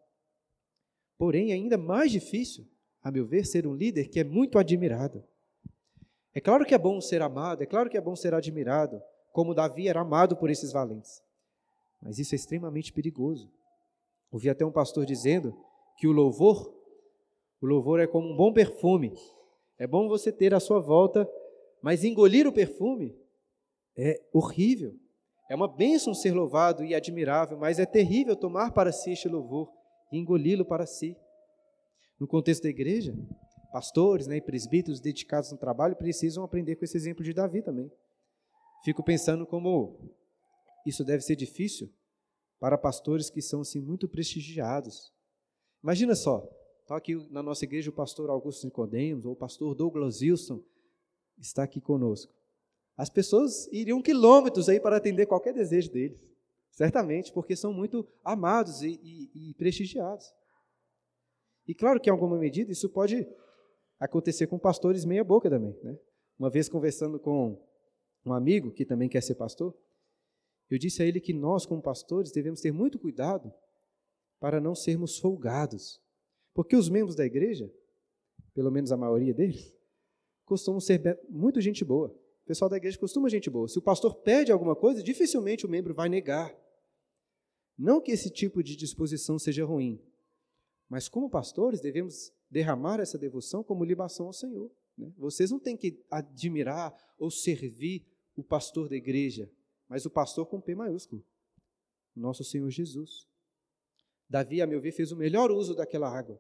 Porém, ainda mais difícil, a meu ver, ser um líder que é muito admirado. É claro que é bom ser amado, é claro que é bom ser admirado, como Davi era amado por esses valentes. Mas isso é extremamente perigoso. Ouvi até um pastor dizendo que o louvor, o louvor é como um bom perfume. É bom você ter à sua volta, mas engolir o perfume é horrível. É uma bênção ser louvado e admirável, mas é terrível tomar para si este louvor e engoli-lo para si. No contexto da igreja, pastores né, e presbíteros dedicados no trabalho precisam aprender com esse exemplo de Davi também. Fico pensando como isso deve ser difícil para pastores que são assim muito prestigiados. Imagina só, está aqui na nossa igreja o pastor Augusto Nicodemos ou o pastor Douglas Wilson está aqui conosco. As pessoas iriam quilômetros aí para atender qualquer desejo deles. Certamente, porque são muito amados e, e, e prestigiados. E claro que, em alguma medida, isso pode acontecer com pastores meia-boca também. Né? Uma vez conversando com um amigo que também quer ser pastor, eu disse a ele que nós, como pastores, devemos ter muito cuidado para não sermos folgados. Porque os membros da igreja, pelo menos a maioria deles, costumam ser muito gente boa. O pessoal da igreja costuma gente boa. Se o pastor pede alguma coisa, dificilmente o membro vai negar. Não que esse tipo de disposição seja ruim, mas como pastores devemos derramar essa devoção como libação ao Senhor. Né? Vocês não têm que admirar ou servir o pastor da igreja, mas o pastor com P maiúsculo, nosso Senhor Jesus. Davi, a meu ver, fez o melhor uso daquela água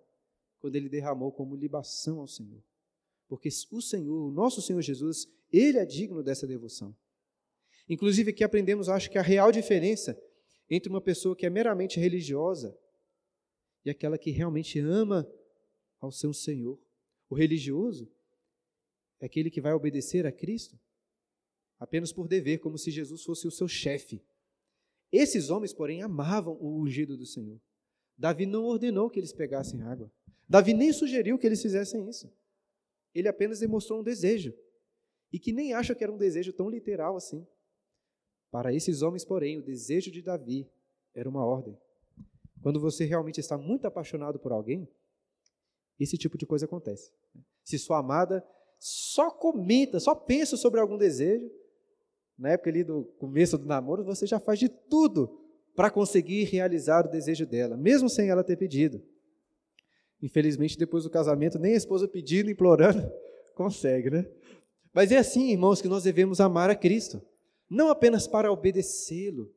quando ele derramou como libação ao Senhor. Porque o Senhor, o nosso Senhor Jesus, ele é digno dessa devoção. Inclusive, aqui aprendemos, acho que a real diferença entre uma pessoa que é meramente religiosa e aquela que realmente ama ao seu Senhor. O religioso é aquele que vai obedecer a Cristo apenas por dever, como se Jesus fosse o seu chefe. Esses homens, porém, amavam o ungido do Senhor. Davi não ordenou que eles pegassem água. Davi nem sugeriu que eles fizessem isso. Ele apenas demonstrou um desejo. E que nem acha que era um desejo tão literal assim. Para esses homens, porém, o desejo de Davi era uma ordem. Quando você realmente está muito apaixonado por alguém, esse tipo de coisa acontece. Se sua amada só comenta, só pensa sobre algum desejo, na época ali do começo do namoro, você já faz de tudo para conseguir realizar o desejo dela, mesmo sem ela ter pedido. Infelizmente, depois do casamento, nem a esposa pedindo, implorando, *laughs* consegue, né? Mas é assim, irmãos, que nós devemos amar a Cristo não apenas para obedecê-lo,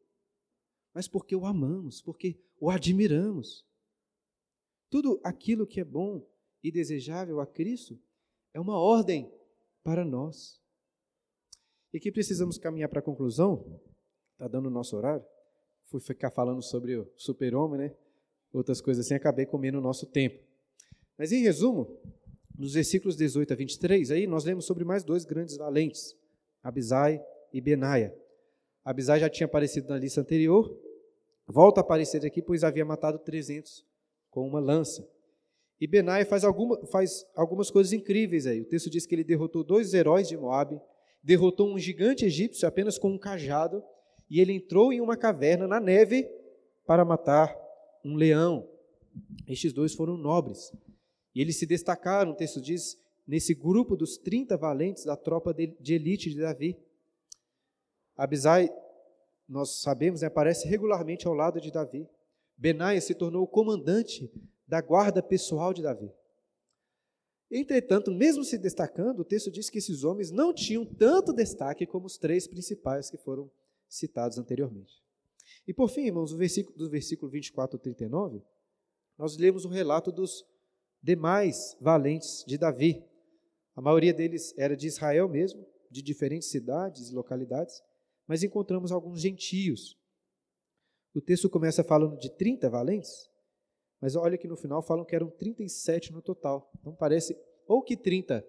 mas porque o amamos, porque o admiramos. Tudo aquilo que é bom e desejável a Cristo é uma ordem para nós. E aqui precisamos caminhar para a conclusão, está dando o nosso horário. Fui ficar falando sobre o super-homem, né? Outras coisas assim, acabei comendo o nosso tempo. Mas em resumo, nos versículos 18 a 23, aí nós lemos sobre mais dois grandes valentes, Abisai e Benaia. Abisai já tinha aparecido na lista anterior, volta a aparecer aqui, pois havia matado 300 com uma lança. E Benaia faz, alguma, faz algumas coisas incríveis aí. O texto diz que ele derrotou dois heróis de Moabe, derrotou um gigante egípcio apenas com um cajado, e ele entrou em uma caverna na neve para matar um leão. Estes dois foram nobres. E eles se destacaram, o texto diz, nesse grupo dos 30 valentes da tropa de elite de Davi. Abisai, nós sabemos, né, aparece regularmente ao lado de Davi. Benaia se tornou o comandante da guarda pessoal de Davi. Entretanto, mesmo se destacando, o texto diz que esses homens não tinham tanto destaque como os três principais que foram citados anteriormente. E por fim, irmãos, o versículo, do versículo 24 ao 39, nós lemos o relato dos demais valentes de Davi. A maioria deles era de Israel mesmo, de diferentes cidades e localidades, mas encontramos alguns gentios. O texto começa falando de 30 valentes, mas olha que no final falam que eram 37 no total. Então parece ou que 30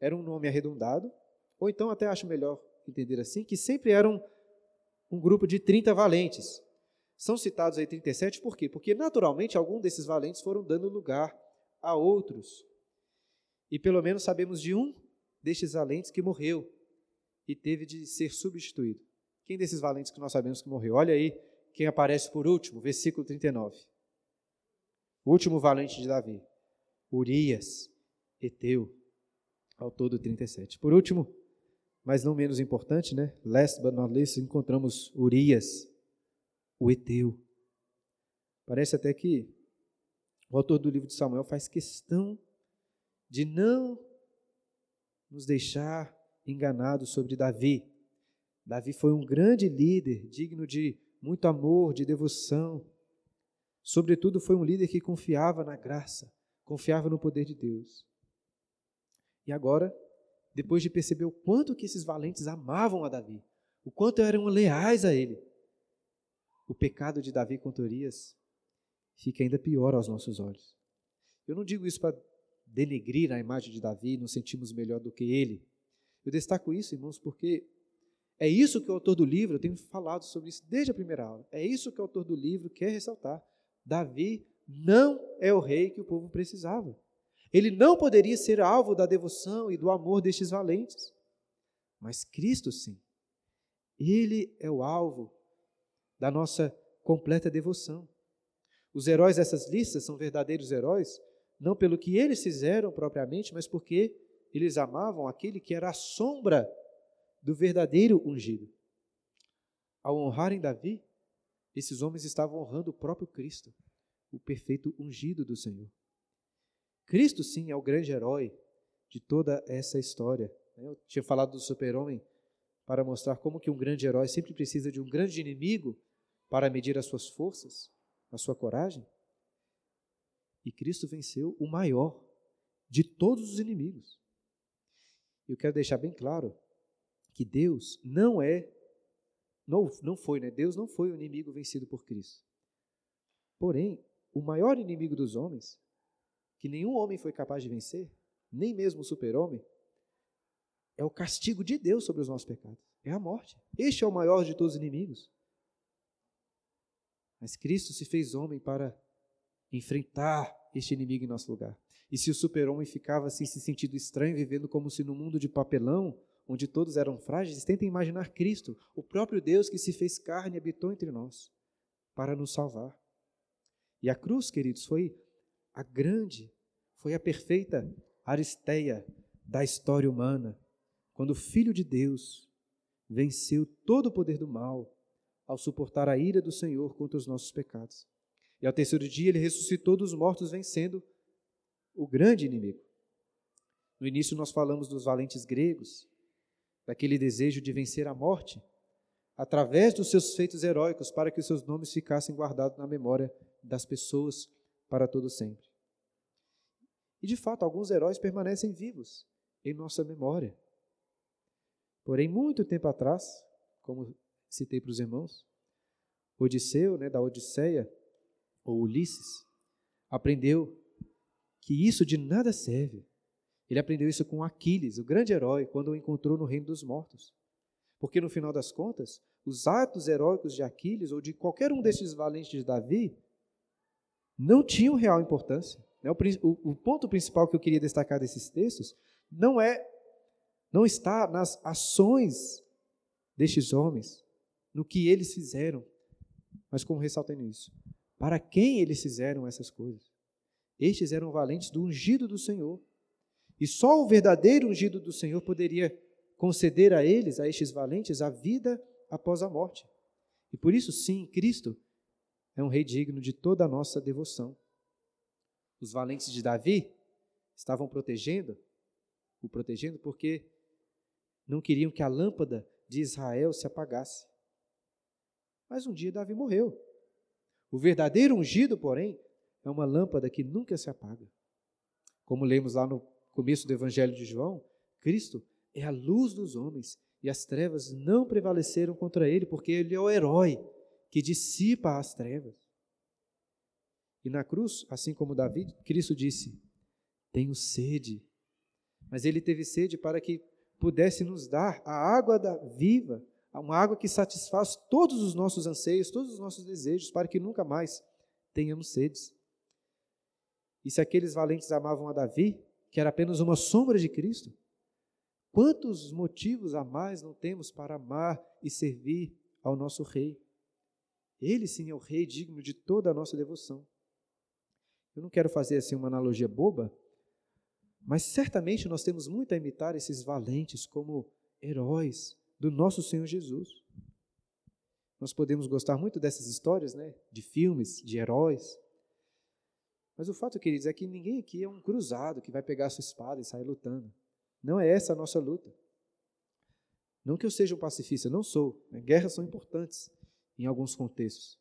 era um nome arredondado, ou então até acho melhor entender assim, que sempre eram um grupo de 30 valentes. São citados aí 37 por quê? Porque naturalmente alguns desses valentes foram dando lugar a outros. E pelo menos sabemos de um destes valentes que morreu e teve de ser substituído. Quem desses valentes que nós sabemos que morreu? Olha aí quem aparece por último, versículo 39. O último valente de Davi, Urias, Eteu, autor do 37. Por último, mas não menos importante, né? Last but not least, encontramos Urias, o Eteu. Parece até que o autor do livro de Samuel faz questão de não nos deixar enganados sobre Davi. Davi foi um grande líder, digno de muito amor, de devoção. Sobretudo, foi um líder que confiava na graça, confiava no poder de Deus. E agora, depois de perceber o quanto que esses valentes amavam a Davi, o quanto eram leais a ele, o pecado de Davi contra Urias fica ainda pior aos nossos olhos. Eu não digo isso para denegrir a imagem de Davi, nos sentimos melhor do que ele. Eu destaco isso, irmãos, porque é isso que o autor do livro, eu tenho falado sobre isso desde a primeira aula, é isso que o autor do livro quer ressaltar. Davi não é o rei que o povo precisava. Ele não poderia ser alvo da devoção e do amor destes valentes. Mas Cristo, sim. Ele é o alvo da nossa completa devoção. Os heróis dessas listas são verdadeiros heróis, não pelo que eles fizeram propriamente, mas porque eles amavam aquele que era a sombra do verdadeiro ungido. Ao honrarem Davi, esses homens estavam honrando o próprio Cristo, o perfeito ungido do Senhor. Cristo, sim, é o grande herói de toda essa história. Eu tinha falado do super-homem para mostrar como que um grande herói sempre precisa de um grande inimigo para medir as suas forças, a sua coragem. E Cristo venceu o maior de todos os inimigos. Eu quero deixar bem claro que Deus não é, não, não foi, né? Deus não foi o inimigo vencido por Cristo. Porém, o maior inimigo dos homens, que nenhum homem foi capaz de vencer, nem mesmo o super-homem, é o castigo de Deus sobre os nossos pecados. É a morte. Este é o maior de todos os inimigos. Mas Cristo se fez homem para enfrentar este inimigo em nosso lugar. E se o super-homem ficava assim se sentindo estranho, vivendo como se no mundo de papelão, onde todos eram frágeis, tentem imaginar Cristo, o próprio Deus que se fez carne e habitou entre nós, para nos salvar. E a cruz, queridos, foi a grande, foi a perfeita aristeia da história humana, quando o Filho de Deus venceu todo o poder do mal ao suportar a ira do Senhor contra os nossos pecados. E ao terceiro dia ele ressuscitou dos mortos, vencendo o grande inimigo. No início nós falamos dos valentes gregos, daquele desejo de vencer a morte, através dos seus feitos heróicos, para que os seus nomes ficassem guardados na memória das pessoas para todo sempre. E de fato, alguns heróis permanecem vivos em nossa memória. Porém, muito tempo atrás, como citei para os irmãos, Odisseu, né, da Odisseia, ou Ulisses, aprendeu que isso de nada serve. Ele aprendeu isso com Aquiles, o grande herói, quando o encontrou no reino dos mortos. Porque no final das contas, os atos heróicos de Aquiles ou de qualquer um desses valentes de Davi não tinham real importância. Né? O, ponto principal que eu queria destacar desses textos não é, não está nas ações destes homens, no que eles fizeram, mas como ressaltei nisso, para quem eles fizeram essas coisas. Estes eram valentes do ungido do Senhor. E só o verdadeiro ungido do Senhor poderia conceder a eles, a estes valentes, a vida após a morte. E por isso, sim, Cristo é um rei digno de toda a nossa devoção. Os valentes de Davi estavam protegendo, o protegendo porque não queriam que a lâmpada de Israel se apagasse. Mas um dia Davi morreu. O verdadeiro ungido, porém, é uma lâmpada que nunca se apaga. Como lemos lá no começo do Evangelho de João, Cristo é a luz dos homens e as trevas não prevaleceram contra ele, porque ele é o herói que dissipa as trevas. E na cruz, assim como Davi, Cristo disse: Tenho sede. Mas ele teve sede para que pudesse nos dar a água da viva, uma água que satisfaz todos os nossos anseios, todos os nossos desejos, para que nunca mais tenhamos sedes. E se aqueles valentes amavam a Davi, que era apenas uma sombra de Cristo, quantos motivos a mais não temos para amar e servir ao nosso Rei? Ele sim é o Rei digno de toda a nossa devoção. Eu não quero fazer assim uma analogia boba, mas certamente nós temos muito a imitar esses valentes como heróis do nosso Senhor Jesus. Nós podemos gostar muito dessas histórias, né, de filmes, de heróis. Mas o fato, queridos, é que ninguém aqui é um cruzado que vai pegar a sua espada e sair lutando. Não é essa a nossa luta. Não que eu seja um pacifista, não sou. Né? Guerras são importantes em alguns contextos.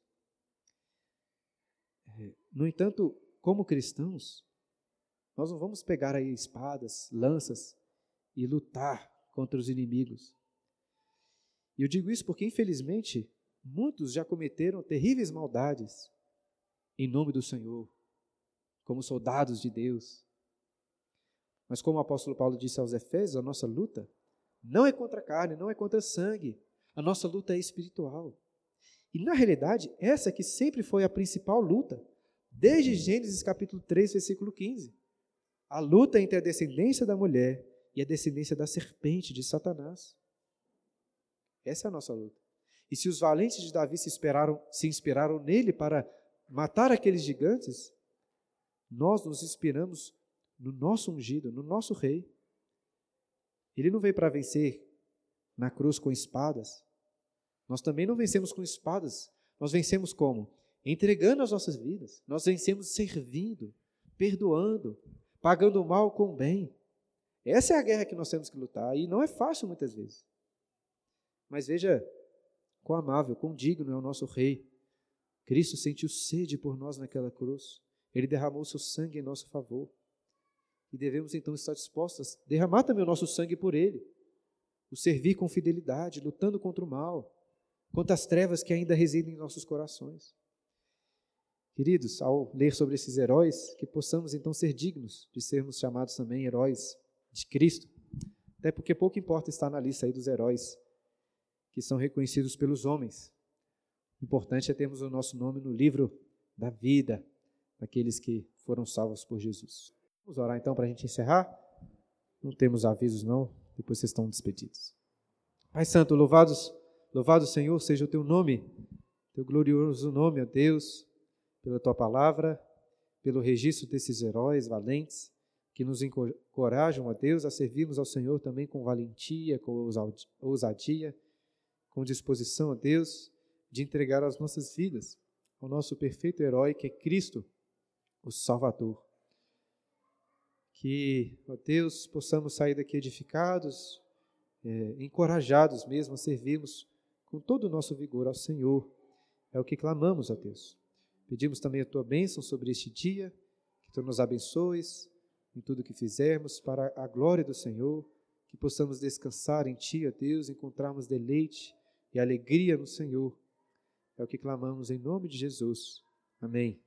É, no entanto, como cristãos, nós não vamos pegar aí espadas, lanças e lutar contra os inimigos. E eu digo isso porque, infelizmente, muitos já cometeram terríveis maldades em nome do Senhor, como soldados de Deus. Mas, como o apóstolo Paulo disse aos Efésios, a nossa luta não é contra a carne, não é contra sangue, a nossa luta é espiritual. E, na realidade, essa que sempre foi a principal luta Desde Gênesis capítulo 3, versículo 15. A luta entre a descendência da mulher e a descendência da serpente de Satanás. Essa é a nossa luta. E se os valentes de Davi se, se inspiraram nele para matar aqueles gigantes, nós nos inspiramos no nosso ungido, no nosso rei. Ele não veio para vencer na cruz com espadas. Nós também não vencemos com espadas. Nós vencemos como? entregando as nossas vidas. Nós vencemos servindo, perdoando, pagando o mal com o bem. Essa é a guerra que nós temos que lutar e não é fácil muitas vezes. Mas veja quão amável, quão digno é o nosso Rei. Cristo sentiu sede por nós naquela cruz. Ele derramou seu sangue em nosso favor. E devemos então estar dispostos a derramar também o nosso sangue por Ele, o servir com fidelidade, lutando contra o mal, contra as trevas que ainda residem em nossos corações. Queridos, ao ler sobre esses heróis, que possamos então ser dignos de sermos chamados também heróis de Cristo. Até porque pouco importa estar na lista aí dos heróis que são reconhecidos pelos homens. O importante é termos o nosso nome no livro da vida daqueles que foram salvos por Jesus. Vamos orar então para a gente encerrar? Não temos avisos não, depois vocês estão despedidos. Pai Santo, louvados, louvado Senhor seja o teu nome, teu glorioso nome, ó Deus pela tua palavra, pelo registro desses heróis valentes que nos encorajam a Deus a servirmos ao Senhor também com valentia, com ousadia, com disposição a Deus de entregar as nossas vidas ao nosso perfeito herói que é Cristo, o Salvador. Que, ó Deus, possamos sair daqui edificados, é, encorajados mesmo a servirmos com todo o nosso vigor ao Senhor. É o que clamamos, ó Deus. Pedimos também a tua bênção sobre este dia, que tu nos abençoes em tudo que fizermos, para a glória do Senhor, que possamos descansar em ti, ó Deus, encontrarmos deleite e alegria no Senhor. É o que clamamos em nome de Jesus. Amém.